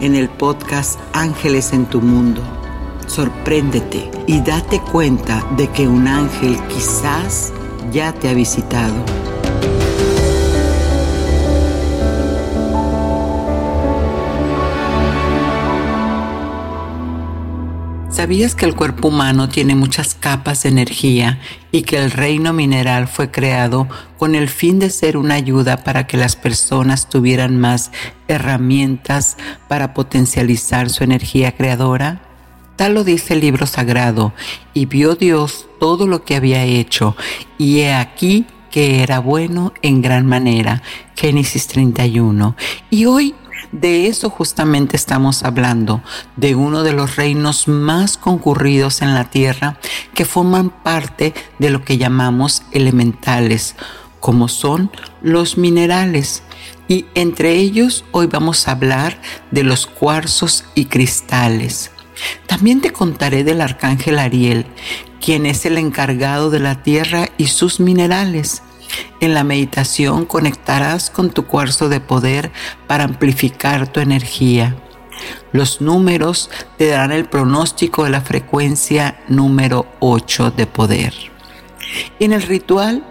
en el podcast Ángeles en tu Mundo. Sorpréndete y date cuenta de que un ángel quizás ya te ha visitado. ¿Sabías que el cuerpo humano tiene muchas capas de energía y que el reino mineral fue creado con el fin de ser una ayuda para que las personas tuvieran más herramientas para potencializar su energía creadora? Tal lo dice el libro sagrado, y vio Dios todo lo que había hecho, y he aquí que era bueno en gran manera. Génesis 31. Y hoy de eso justamente estamos hablando, de uno de los reinos más concurridos en la tierra que forman parte de lo que llamamos elementales, como son los minerales. Y entre ellos hoy vamos a hablar de los cuarzos y cristales. También te contaré del arcángel Ariel, quien es el encargado de la tierra y sus minerales. En la meditación conectarás con tu cuarzo de poder para amplificar tu energía. Los números te darán el pronóstico de la frecuencia número 8 de poder. En el ritual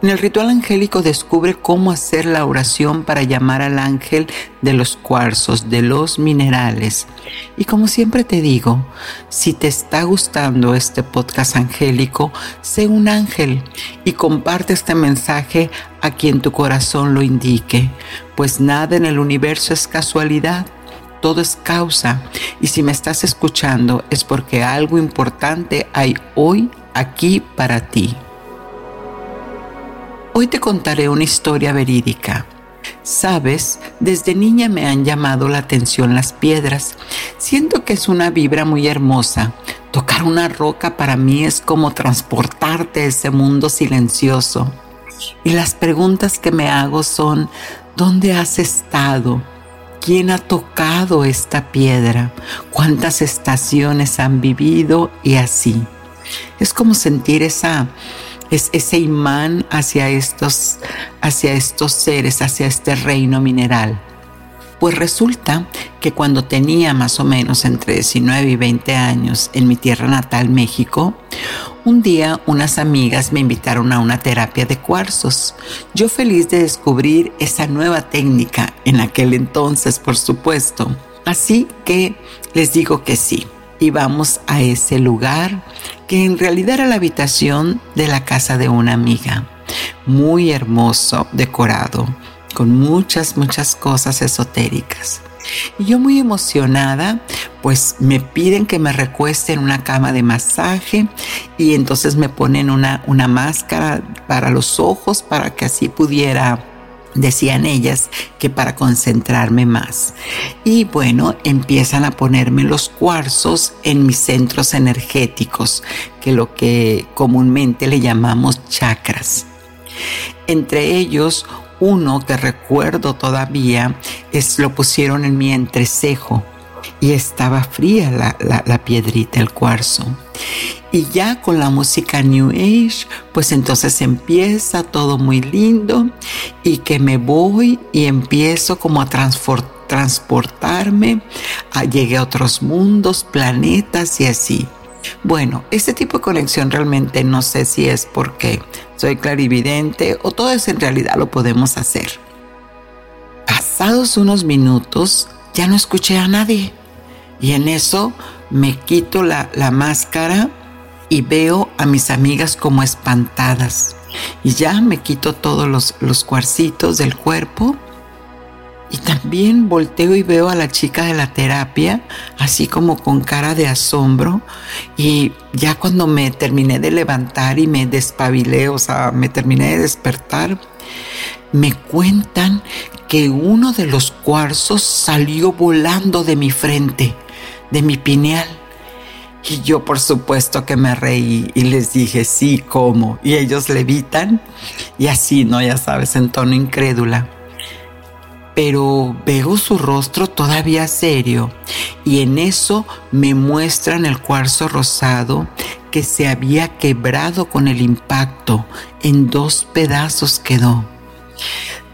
en el ritual angélico descubre cómo hacer la oración para llamar al ángel de los cuarzos, de los minerales. Y como siempre te digo, si te está gustando este podcast angélico, sé un ángel y comparte este mensaje a quien tu corazón lo indique, pues nada en el universo es casualidad. Todo es causa y si me estás escuchando es porque algo importante hay hoy aquí para ti. Hoy te contaré una historia verídica. Sabes, desde niña me han llamado la atención las piedras. Siento que es una vibra muy hermosa. Tocar una roca para mí es como transportarte a ese mundo silencioso. Y las preguntas que me hago son, ¿dónde has estado? ¿Quién ha tocado esta piedra? ¿Cuántas estaciones han vivido? Y así. Es como sentir esa es ese imán hacia estos, hacia estos seres, hacia este reino mineral. Pues resulta que cuando tenía más o menos entre 19 y 20 años en mi tierra natal, México, un día unas amigas me invitaron a una terapia de cuarzos. Yo feliz de descubrir esa nueva técnica en aquel entonces, por supuesto. Así que les digo que sí y vamos a ese lugar que en realidad era la habitación de la casa de una amiga. Muy hermoso, decorado, con muchas, muchas cosas esotéricas. Y yo muy emocionada, pues me piden que me recueste en una cama de masaje y entonces me ponen una, una máscara para los ojos para que así pudiera decían ellas que para concentrarme más. Y bueno, empiezan a ponerme los cuarzos en mis centros energéticos, que lo que comúnmente le llamamos chakras. Entre ellos, uno que recuerdo todavía es lo pusieron en mi entrecejo y estaba fría la, la piedrita, el cuarzo. Y ya con la música New Age, pues entonces empieza todo muy lindo y que me voy y empiezo como a transportarme, a, llegué a otros mundos, planetas y así. Bueno, este tipo de conexión realmente no sé si es porque soy clarividente o todo eso en realidad lo podemos hacer. Pasados unos minutos ya no escuché a nadie y en eso me quito la, máscara y veo a mis amigas como espantadas. Y ya me quito todos los, los cuarcitos del cuerpo. Y también volteo y veo a la chica de la terapia, así como con cara de asombro. Y ya cuando me terminé de levantar y me despabilé, o sea, me terminé de despertar, me cuentan que uno de los cuarzos salió volando de mi frente, de mi pineal. Y yo por supuesto que me reí y les dije, sí, ¿cómo? Y ellos levitan y así, ¿no? Ya sabes, en tono incrédula pero veo su rostro todavía serio y en eso me muestran el cuarzo rosado que se había quebrado con el impacto, en dos pedazos quedó.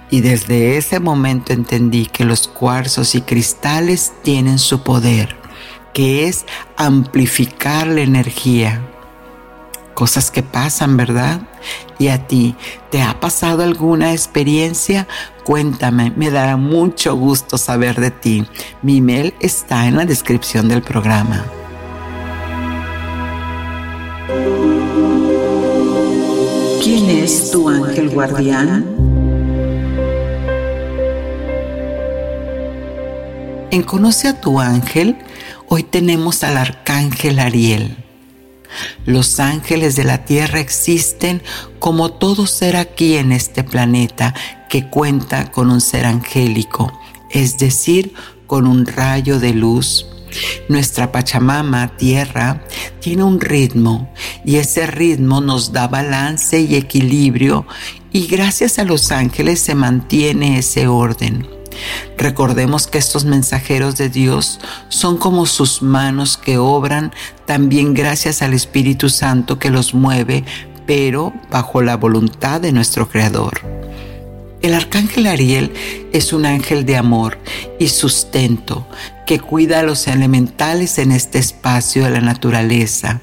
Y desde ese momento entendí que los cuarzos y cristales tienen su poder, que es amplificar la energía cosas que pasan, ¿verdad? ¿Y a ti te ha pasado alguna experiencia? Cuéntame, me dará mucho gusto saber de ti. Mi email está en la descripción del programa. ¿Quién es tu ángel guardián? En Conoce a tu ángel, hoy tenemos al arcángel Ariel. Los ángeles de la tierra existen como todo ser aquí en este planeta que cuenta con un ser angélico, es decir, con un rayo de luz. Nuestra Pachamama, tierra, tiene un ritmo y ese ritmo nos da balance y equilibrio y gracias a los ángeles se mantiene ese orden. Recordemos que estos mensajeros de Dios son como sus manos que obran también gracias al Espíritu Santo que los mueve, pero bajo la voluntad de nuestro Creador. El arcángel Ariel es un ángel de amor y sustento que cuida a los elementales en este espacio de la naturaleza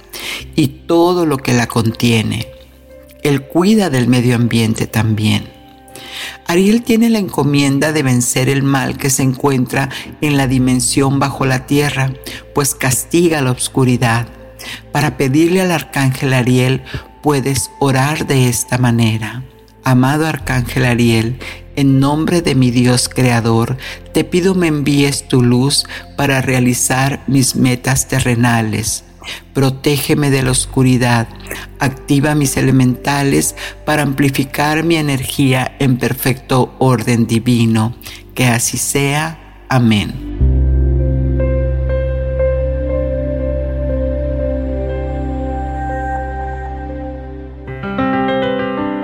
y todo lo que la contiene. Él cuida del medio ambiente también. Ariel tiene la encomienda de vencer el mal que se encuentra en la dimensión bajo la tierra, pues castiga la oscuridad. Para pedirle al arcángel Ariel puedes orar de esta manera. Amado arcángel Ariel, en nombre de mi Dios Creador, te pido me envíes tu luz para realizar mis metas terrenales Protégeme de la oscuridad. Activa mis elementales para amplificar mi energía en perfecto orden divino. Que así sea. Amén.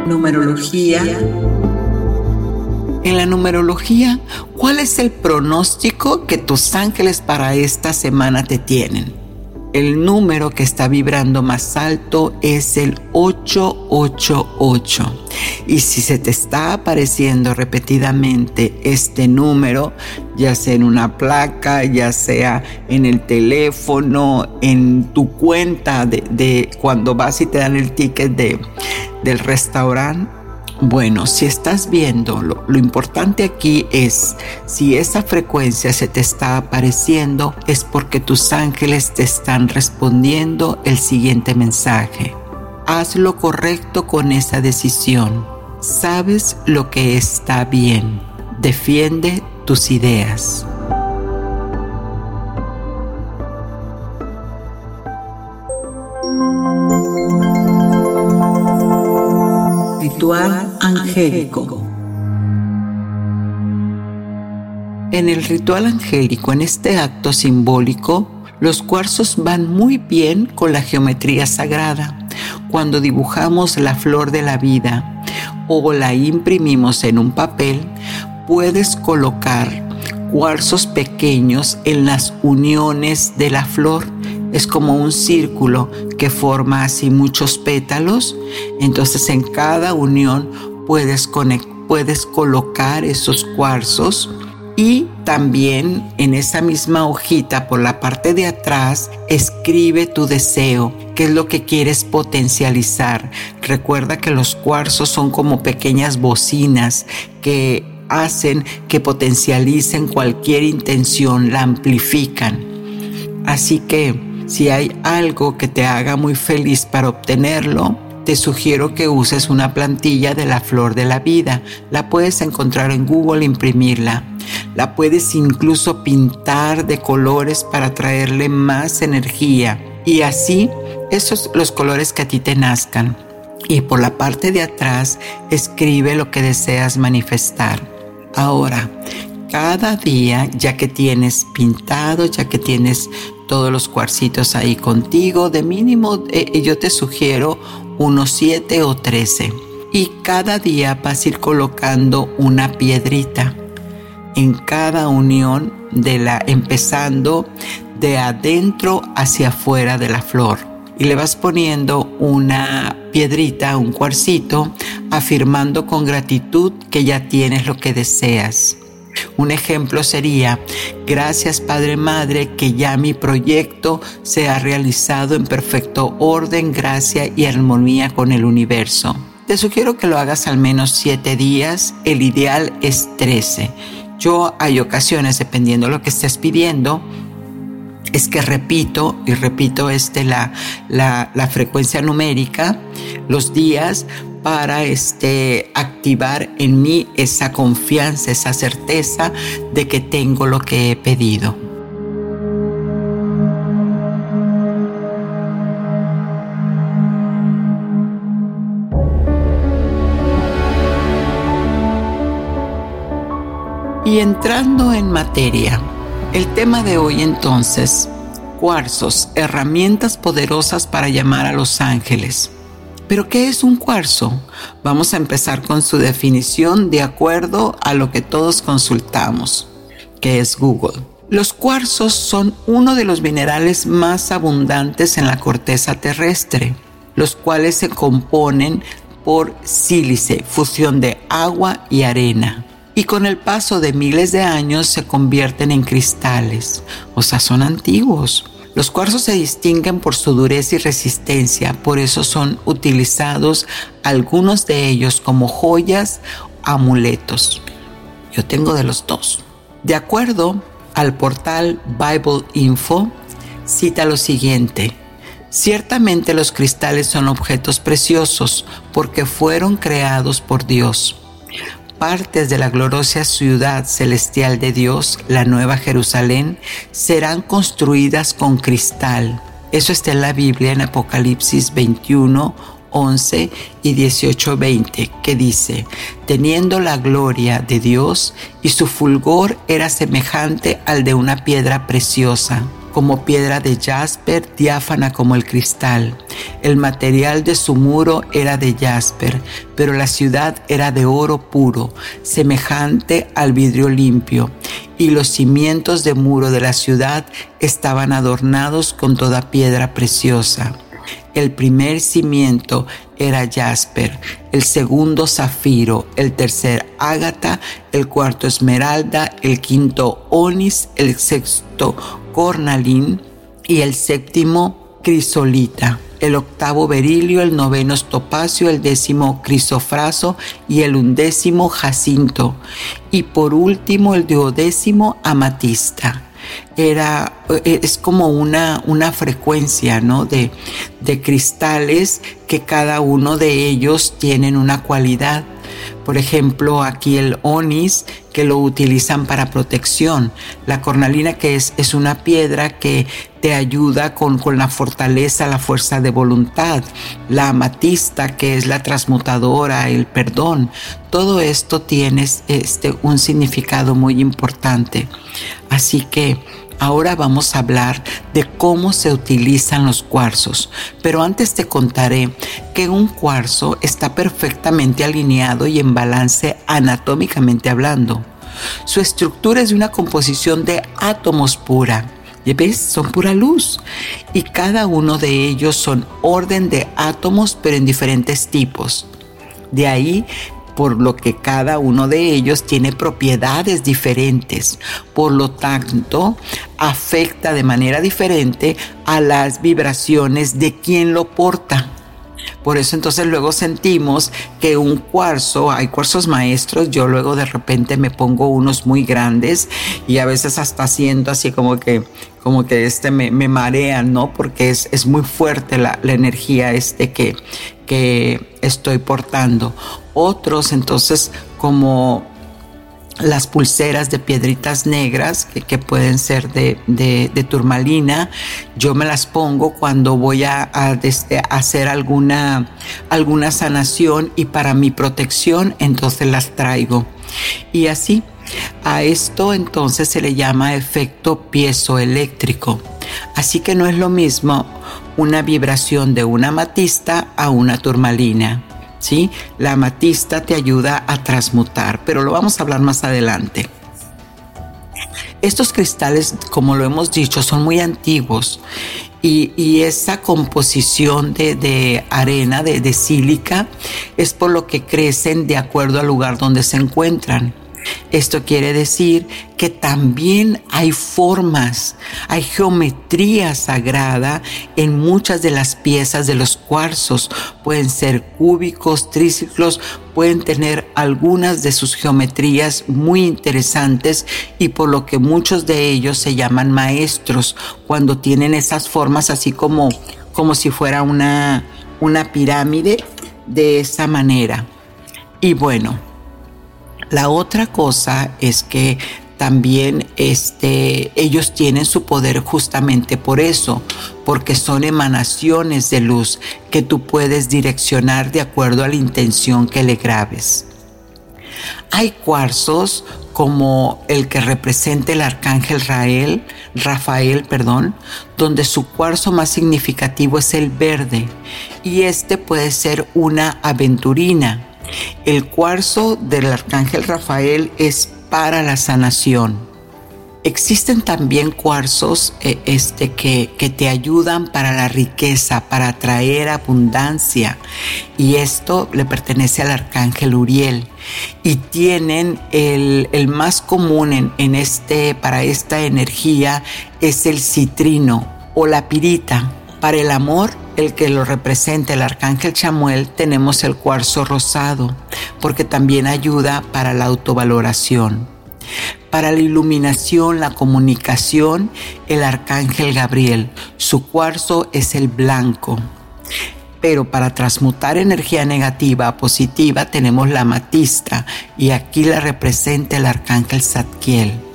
Numerología. En la numerología, ¿cuál es el pronóstico que tus ángeles para esta semana te tienen? El número que está vibrando más alto es el 888. Y si se te está apareciendo repetidamente este número, ya sea en una placa, ya sea en el teléfono, en tu cuenta de, cuando vas y te dan el ticket de, del restaurante, bueno, si estás viendo, lo, importante aquí es, si esa frecuencia se te está apareciendo, es porque tus ángeles te están respondiendo el siguiente mensaje. Haz lo correcto con esa decisión. Sabes lo que está bien. Defiende tus ideas. Ritual angélico. En el ritual angélico, en este acto simbólico, los cuarzos van muy bien con la geometría sagrada. Cuando dibujamos la flor de la vida o la imprimimos en un papel, puedes colocar cuarzos pequeños en las uniones de la flor es como un círculo que forma así muchos pétalos. Entonces en cada unión puedes, puedes colocar esos cuarzos y también en esa misma hojita por la parte de atrás escribe tu deseo, qué es lo que quieres potencializar. Recuerda que los cuarzos son como pequeñas bocinas que hacen que potencialicen cualquier intención, la amplifican. Así que si hay algo que te haga muy feliz para obtenerlo, te sugiero que uses una plantilla de la flor de la vida. La puedes encontrar en Google, imprimirla. La puedes incluso pintar de colores para traerle más energía. Y así, esos los colores que a ti te nazcan. Y por la parte de atrás, escribe lo que deseas manifestar. Ahora, cada día, ya que tienes pintado, ya que tienes todos los cuarcitos ahí contigo, de mínimo eh, yo te sugiero unos 7 o 13. Y cada día vas a ir colocando una piedrita en cada unión de la, empezando de adentro hacia afuera de la flor. Y le vas poniendo una piedrita, un cuarcito, afirmando con gratitud que ya tienes lo que deseas. Un ejemplo sería, gracias Padre Madre que ya mi proyecto se ha realizado en perfecto orden, gracia y armonía con el universo. Te sugiero que lo hagas al menos siete días, el ideal es 13. Yo hay ocasiones, dependiendo de lo que estés pidiendo, es que repito y repito este, la, la, la frecuencia numérica, los días, para este, activar en mí esa confianza, esa certeza de que tengo lo que he pedido. Y entrando en materia, el tema de hoy entonces, cuarzos, herramientas poderosas para llamar a los ángeles. Pero ¿qué es un cuarzo? Vamos a empezar con su definición de acuerdo a lo que todos consultamos, que es Google. Los cuarzos son uno de los minerales más abundantes en la corteza terrestre, los cuales se componen por sílice, fusión de agua y arena. Y con el paso de miles de años se convierten en cristales, o sea, son antiguos. Los cuarzos se distinguen por su dureza y resistencia, por eso son utilizados algunos de ellos como joyas, amuletos. Yo tengo de los dos. De acuerdo al portal Bible Info, cita lo siguiente. Ciertamente los cristales son objetos preciosos porque fueron creados por Dios partes de la gloriosa ciudad celestial de Dios, la Nueva Jerusalén, serán construidas con cristal. Eso está en la Biblia en Apocalipsis 21, 11 y 18, 20, que dice, teniendo la gloria de Dios y su fulgor era semejante al de una piedra preciosa como piedra de jasper, diáfana como el cristal. El material de su muro era de jasper, pero la ciudad era de oro puro, semejante al vidrio limpio, y los cimientos de muro de la ciudad estaban adornados con toda piedra preciosa. El primer cimiento era jasper, el segundo zafiro, el tercer ágata, el cuarto esmeralda, el quinto onis, el sexto cornalín y el séptimo crisolita, el octavo berilio, el noveno topacio, el décimo crisofraso y el undécimo jacinto y por último el duodécimo amatista era, eh, es como una, una frecuencia, ¿no? De, de cristales que cada uno de ellos tienen una cualidad. Por ejemplo, aquí el onis, que lo utilizan para protección. La cornalina, que es, es una piedra que te ayuda con, con, la fortaleza, la fuerza de voluntad. La amatista, que es la transmutadora, el perdón. Todo esto tiene este, un significado muy importante. Así que Ahora vamos a hablar de cómo se utilizan los cuarzos, pero antes te contaré que un cuarzo está perfectamente alineado y en balance anatómicamente hablando. Su estructura es de una composición de átomos pura Y ves, son pura luz. Y cada uno de ellos son orden de átomos, pero en diferentes tipos. De ahí por lo que cada uno de ellos tiene propiedades diferentes. Por lo tanto, afecta de manera diferente a las vibraciones de quien lo porta. Por eso entonces luego sentimos que un cuarzo, hay cuarzos maestros, yo luego de repente me pongo unos muy grandes y a veces hasta siento así como que como que este me, me marean, ¿no? Porque es, es muy fuerte la, la, energía este que, que estoy portando. Otros entonces como las pulseras de piedritas negras que, pueden ser de, de, turmalina. Yo me las pongo cuando voy a, este, hacer alguna, alguna sanación y para mi protección entonces las traigo. Y así, a esto entonces se le llama efecto piezoeléctrico. Así que no es lo mismo una vibración de una matista a una turmalina. ¿Sí? La amatista te ayuda a transmutar, pero lo vamos a hablar más adelante. Estos cristales, como lo hemos dicho, son muy antiguos y, esa composición de, arena, de, de sílica, es por lo que crecen de acuerdo al lugar donde se encuentran. Esto quiere decir que también hay formas, hay geometría sagrada en muchas de las piezas de los cuarzos. Pueden ser cúbicos, triciclos, pueden tener algunas de sus geometrías muy interesantes y por lo que muchos de ellos se llaman maestros cuando tienen esas formas así como, como si fuera una, una pirámide de esa manera. Y bueno, la otra cosa es que también este, ellos tienen su poder justamente por eso, porque son emanaciones de luz que tú puedes direccionar de acuerdo a la intención que le grabes. Hay cuarzos como el que representa el arcángel Rael, Rafael, perdón, donde su cuarzo más significativo es el verde y este puede ser una aventurina el cuarzo del arcángel Rafael es para la sanación. Existen también cuarzos eh, este, que, te ayudan para la riqueza, para atraer abundancia. Y esto le pertenece al arcángel Uriel. Y tienen el, más común en este, para esta energía es el citrino o la pirita. Para el amor, el que lo representa el arcángel Chamuel, tenemos el cuarzo rosado, porque también ayuda para la autovaloración. Para la iluminación, la comunicación, el arcángel Gabriel, su cuarzo es el blanco. Pero para transmutar energía negativa a positiva tenemos la matista y aquí la representa el arcángel Zadkiel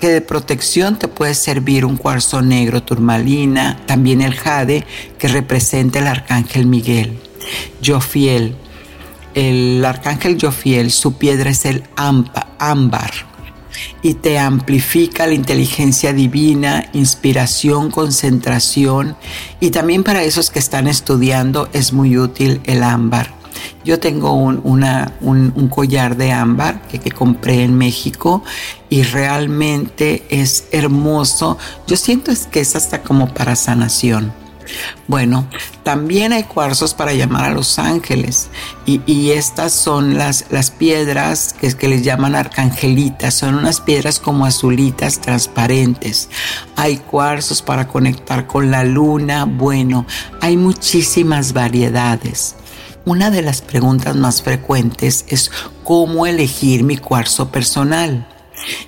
que de protección te puede servir un cuarzo negro turmalina, también el jade que representa el arcángel Miguel. Jofiel, el arcángel Jofiel, su piedra es el ámbar y te amplifica la inteligencia divina, inspiración, concentración y también para esos que están estudiando es muy útil el ámbar. Yo tengo un, collar de ámbar que, compré en México y realmente es hermoso. Yo siento es que es hasta como para sanación. Bueno, también hay cuarzos para llamar a los ángeles y, estas son las, piedras que les llaman arcangelitas, son unas piedras como azulitas transparentes. Hay cuarzos para conectar con la luna, bueno, hay muchísimas variedades. Una de las preguntas más frecuentes es cómo elegir mi cuarzo personal.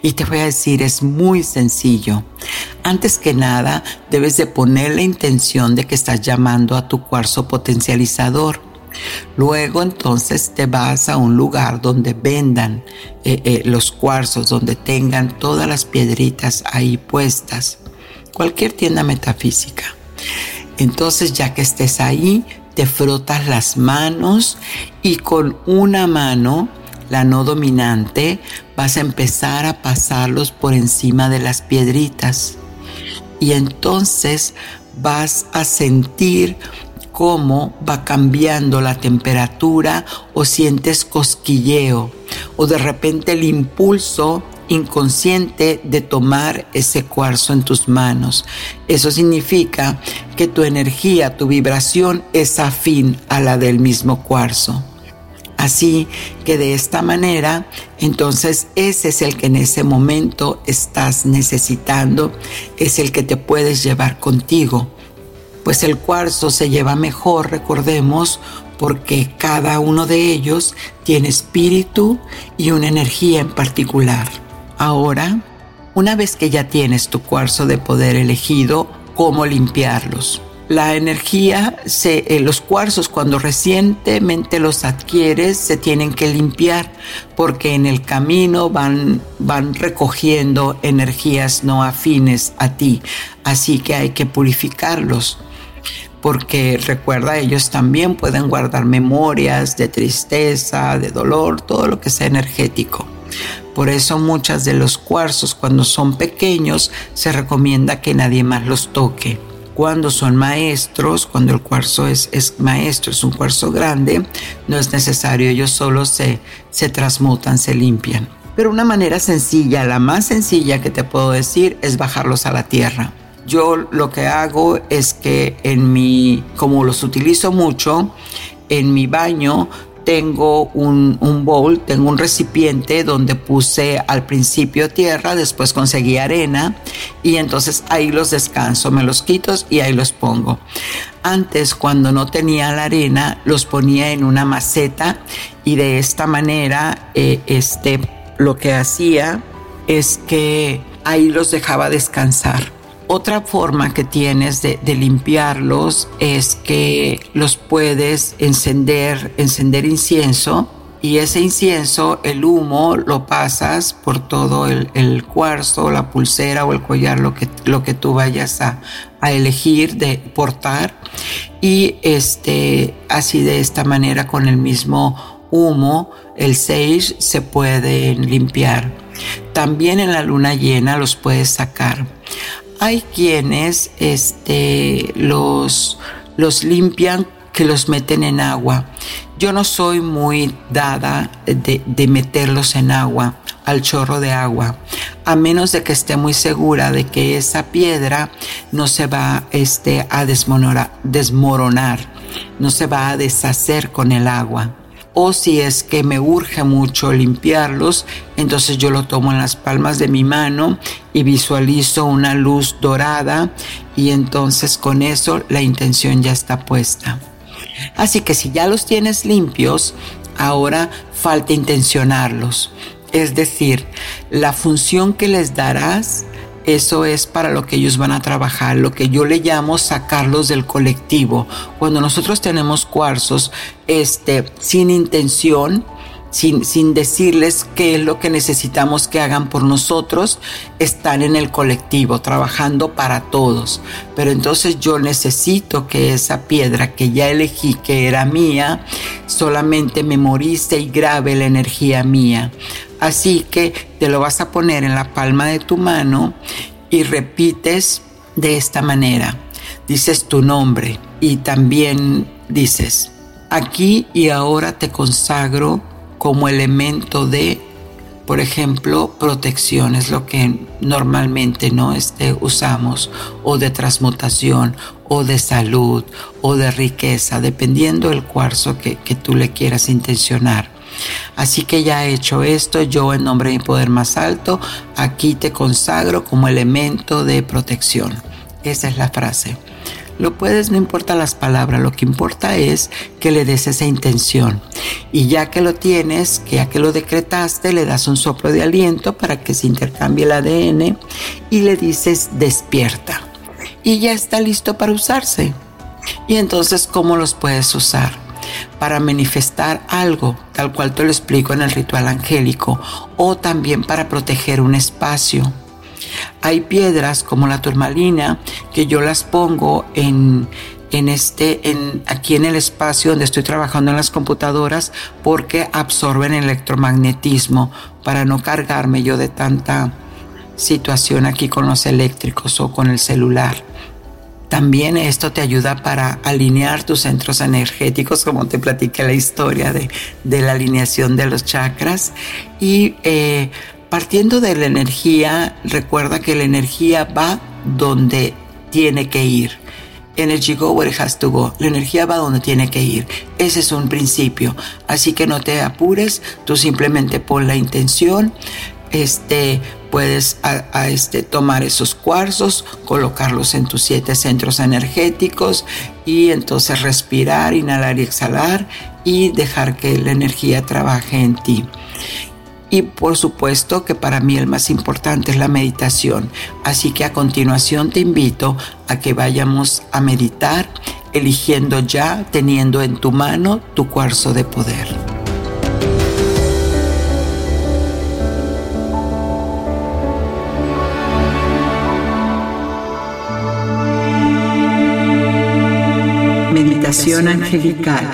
Y te voy a decir, es muy sencillo. Antes que nada, debes de poner la intención de que estás llamando a tu cuarzo potencializador. Luego entonces te vas a un lugar donde vendan eh, eh, los cuarzos, donde tengan todas las piedritas ahí puestas. Cualquier tienda metafísica. Entonces ya que estés ahí, te frotas las manos y con una mano, la no dominante, vas a empezar a pasarlos por encima de las piedritas. Y entonces vas a sentir cómo va cambiando la temperatura o sientes cosquilleo o de repente el impulso inconsciente de tomar ese cuarzo en tus manos. Eso significa que tu energía, tu vibración es afín a la del mismo cuarzo. Así que de esta manera, entonces ese es el que en ese momento estás necesitando, es el que te puedes llevar contigo. Pues el cuarzo se lleva mejor, recordemos, porque cada uno de ellos tiene espíritu y una energía en particular. Ahora, una vez que ya tienes tu cuarzo de poder elegido, ¿cómo limpiarlos? La energía, se, eh, los cuarzos cuando recientemente los adquieres se tienen que limpiar porque en el camino van, van recogiendo energías no afines a ti. Así que hay que purificarlos porque recuerda, ellos también pueden guardar memorias de tristeza, de dolor, todo lo que sea energético. Por eso muchas de los cuarzos cuando son pequeños se recomienda que nadie más los toque. Cuando son maestros, cuando el cuarzo es, es maestro, es un cuarzo grande, no es necesario, ellos solo se, se transmutan, se limpian. Pero una manera sencilla, la más sencilla que te puedo decir, es bajarlos a la tierra yo lo que hago es que en mi, como los utilizo mucho, en mi baño tengo un, bowl, tengo un recipiente donde puse al principio tierra, después conseguí arena y entonces ahí los descanso, me los quito y ahí los pongo. Antes cuando no tenía la arena los ponía en una maceta y de esta manera eh, este, lo que hacía es que ahí los dejaba descansar. Otra forma que tienes de, limpiarlos es que los puedes encender, encender incienso y ese incienso, el humo, lo pasas por todo el, cuarzo, la pulsera o el collar, lo que, lo que tú vayas a, a, elegir de portar. Y este, así de esta manera, con el mismo humo, el sage se puede limpiar. También en la luna llena los puedes sacar. Hay quienes este, los, los limpian que los meten en agua. Yo no soy muy dada de, meterlos en agua, al chorro de agua, a menos de que esté muy segura de que esa piedra no se va este, a desmoronar, no se va a deshacer con el agua o si es que me urge mucho limpiarlos, entonces yo lo tomo en las palmas de mi mano y visualizo una luz dorada y entonces con eso la intención ya está puesta. Así que si ya los tienes limpios, ahora falta intencionarlos. Es decir, la función que les darás eso es para lo que ellos van a trabajar, lo que yo le llamo sacarlos del colectivo. Cuando nosotros tenemos cuarzos este, sin intención, sin, sin, decirles qué es lo que necesitamos que hagan por nosotros, están en el colectivo, trabajando para todos. Pero entonces yo necesito que esa piedra que ya elegí, que era mía, solamente memorice y grabe la energía mía. Así que te lo vas a poner en la palma de tu mano y repites de esta manera. Dices tu nombre y también dices, aquí y ahora te consagro como elemento de, por ejemplo, protección, es lo que normalmente no este, usamos, o de transmutación, o de salud, o de riqueza, dependiendo del cuarzo que, que tú le quieras intencionar. Así que ya he hecho esto, yo en nombre de mi poder más alto, aquí te consagro como elemento de protección. Esa es la frase. Lo puedes, no importa las palabras, lo que importa es que le des esa intención. Y ya que lo tienes, que ya que lo decretaste, le das un soplo de aliento para que se intercambie el ADN y le dices despierta. Y ya está listo para usarse. Y entonces, ¿cómo los puedes usar? Para manifestar algo, tal cual te lo explico en el ritual angélico, o también para proteger un espacio. Hay piedras como la turmalina que yo las pongo en, en este, en, aquí en el espacio donde estoy trabajando en las computadoras porque absorben electromagnetismo para no cargarme yo de tanta situación aquí con los eléctricos o con el celular. También esto te ayuda para alinear tus centros energéticos, como te platiqué la historia de, la alineación de los chakras, y eh, partiendo de la energía, recuerda que la energía va donde tiene que ir. Energy go where it has to go. La energía va donde tiene que ir. Ese es un principio. Así que no te apures, tú simplemente pon la intención. Este, puedes a, este, tomar esos cuarzos, colocarlos en tus siete centros energéticos y entonces respirar, inhalar y exhalar y dejar que la energía trabaje en ti. Y por supuesto que para mí el más importante es la meditación. Así que a continuación te invito a que vayamos a meditar eligiendo ya, teniendo en tu mano tu cuarzo de poder. Meditación angelical.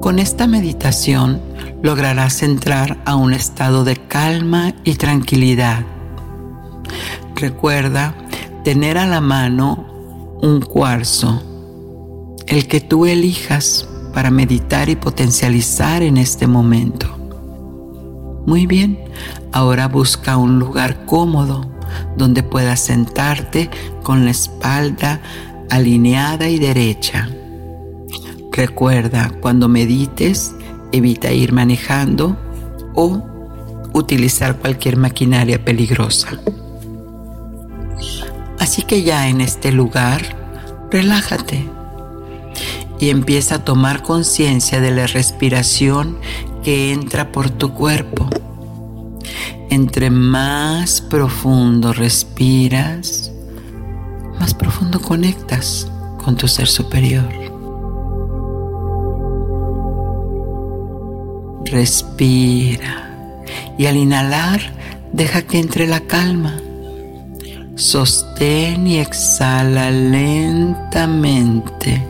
Con esta meditación lograrás entrar a un estado de calma y tranquilidad. Recuerda tener a la mano un cuarzo, el que tú elijas para meditar y potencializar en este momento. Muy bien, ahora busca un lugar cómodo donde puedas sentarte con la espalda alineada y derecha Recuerda, cuando medites, evita ir manejando o utilizar cualquier maquinaria peligrosa. Así que ya en este lugar, relájate y empieza a tomar conciencia de la respiración que entra por tu cuerpo. Entre más profundo respiras, más profundo conectas con tu ser superior. Respira y al inhalar deja que entre la calma. Sostén y exhala lentamente,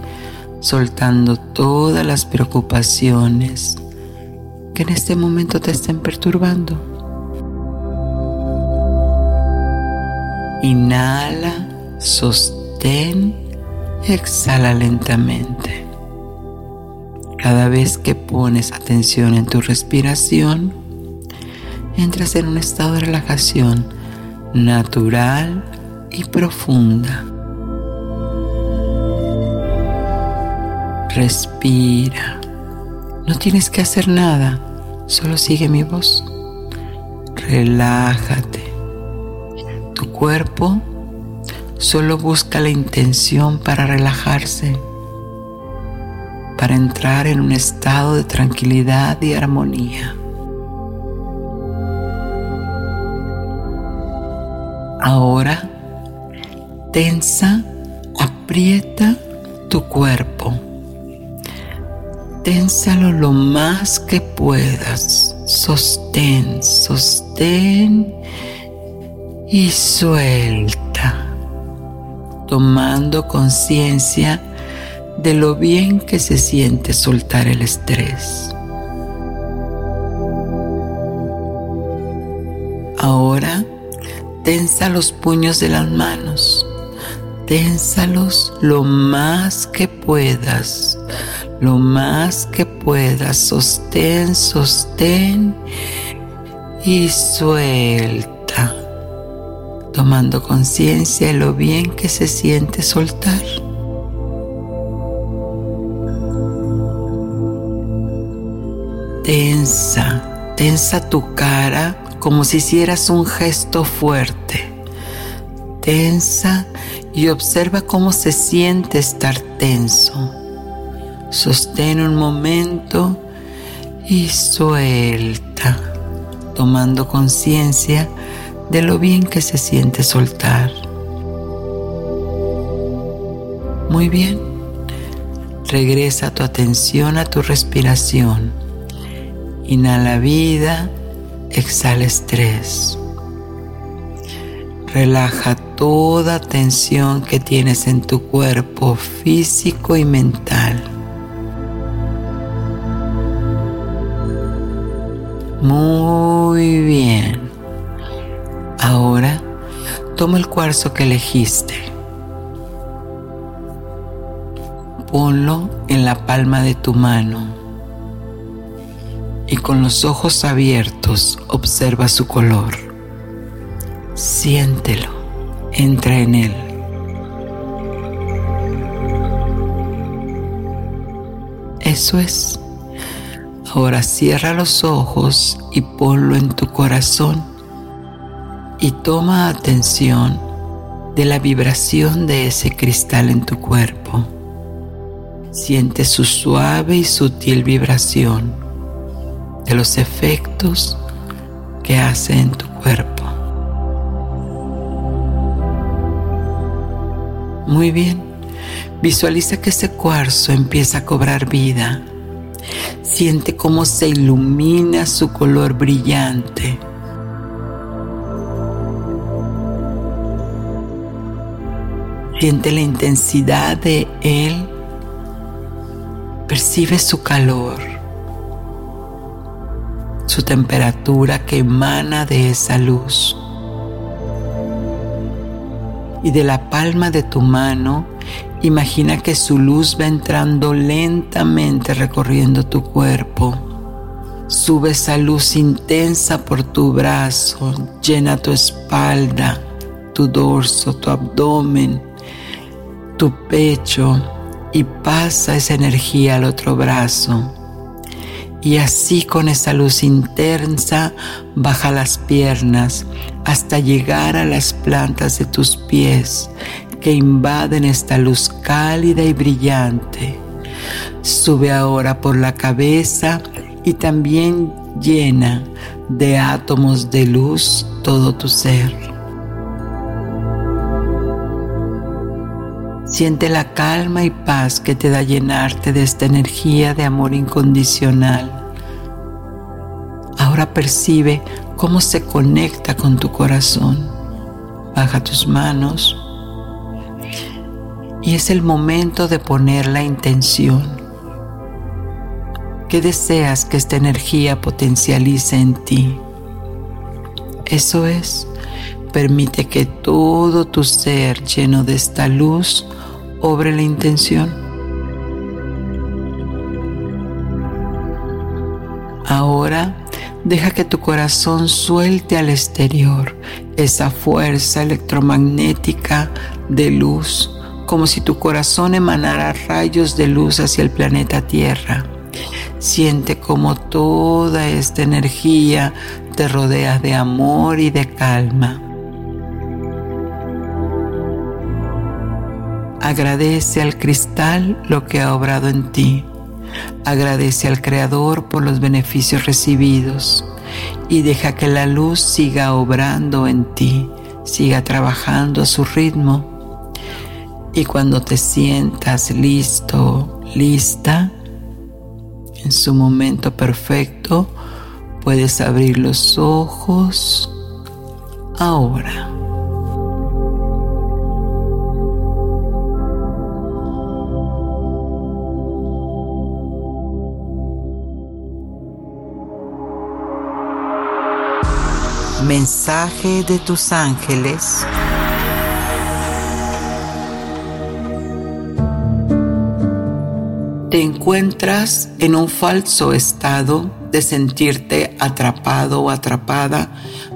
soltando todas las preocupaciones que en este momento te estén perturbando. Inhala, sostén exhala lentamente. Cada vez que pones atención en tu respiración, entras en un estado de relajación natural y profunda. Respira. No tienes que hacer nada, solo sigue mi voz. Relájate. Tu cuerpo solo busca la intención para relajarse para entrar en un estado de tranquilidad y armonía. Ahora, tensa, aprieta tu cuerpo. Ténsalo lo más que puedas. Sostén, sostén y suelta, tomando conciencia de lo bien que se siente soltar el estrés. Ahora, tensa los puños de las manos. Ténsalos lo más que puedas, lo más que puedas. Sostén, sostén y suelta, tomando conciencia de lo bien que se siente soltar. tensa, tensa tu cara como si hicieras un gesto fuerte. Tensa y observa cómo se siente estar tenso. Sostén un momento y suelta, tomando conciencia de lo bien que se siente soltar. Muy bien. Regresa tu atención a tu respiración Inhala vida, exhala estrés. Relaja toda tensión que tienes en tu cuerpo físico y mental. Muy bien. Toma el cuarzo que elegiste. Ponlo en la palma de tu mano y con los ojos abiertos observa su color. Siéntelo, entra en él. Eso es. Ahora cierra los ojos y ponlo en tu corazón y toma atención de la vibración de ese cristal en tu cuerpo. Siente su suave y sutil vibración de los efectos que hace en tu cuerpo. Muy bien, visualiza que ese cuarzo empieza a cobrar vida Siente cómo se ilumina su color brillante. Siente la intensidad de él. Percibe su calor, su temperatura que emana de esa luz. Y de la palma de tu mano Imagina que su luz va entrando lentamente recorriendo tu cuerpo. Sube esa luz intensa por tu brazo, llena tu espalda, tu dorso, tu abdomen, tu pecho y pasa esa energía al otro brazo. Y así con esa luz intensa baja las piernas hasta llegar a las plantas de tus pies que invaden esta luz cálida y brillante. Sube ahora por la cabeza y también llena de átomos de luz todo tu ser. Siente la calma y paz que te da llenarte de esta energía de amor incondicional. Ahora percibe cómo se conecta con tu corazón. Baja tus manos y es el momento de poner la intención. ¿Qué deseas que esta energía potencialice en ti? Eso es, permite que todo tu ser lleno de esta luz obre la intención. Ahora deja que tu corazón suelte al exterior esa fuerza electromagnética de luz como si tu corazón emanara rayos de luz hacia el planeta Tierra. Siente como toda esta energía te rodea de amor y de calma. Agradece al cristal lo que ha obrado en ti. Agradece al Creador por los beneficios recibidos y deja que la luz siga obrando en ti, siga trabajando a su ritmo y cuando te sientas listo, lista, en su momento perfecto, puedes abrir los ojos ahora. Mensaje de tus ángeles. te encuentras en un falso estado de sentirte atrapado o atrapada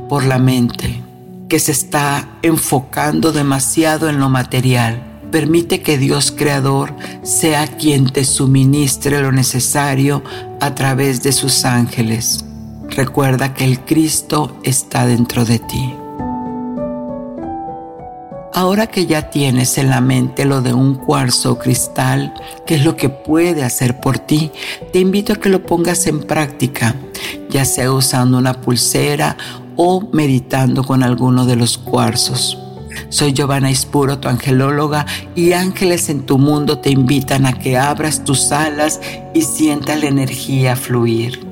por la mente, que se está enfocando demasiado en lo material. Permite que Dios Creador sea quien te suministre lo necesario a través de sus ángeles. Recuerda que el Cristo está dentro de ti. Ahora que ya tienes en la mente lo de un cuarzo cristal, que es lo que puede hacer por ti, te invito a que lo pongas en práctica, ya sea usando una pulsera o meditando con alguno de los cuarzos. Soy Giovanna Ispuro, tu angelóloga, y ángeles en tu mundo te invitan a que abras tus alas y sientas la energía fluir.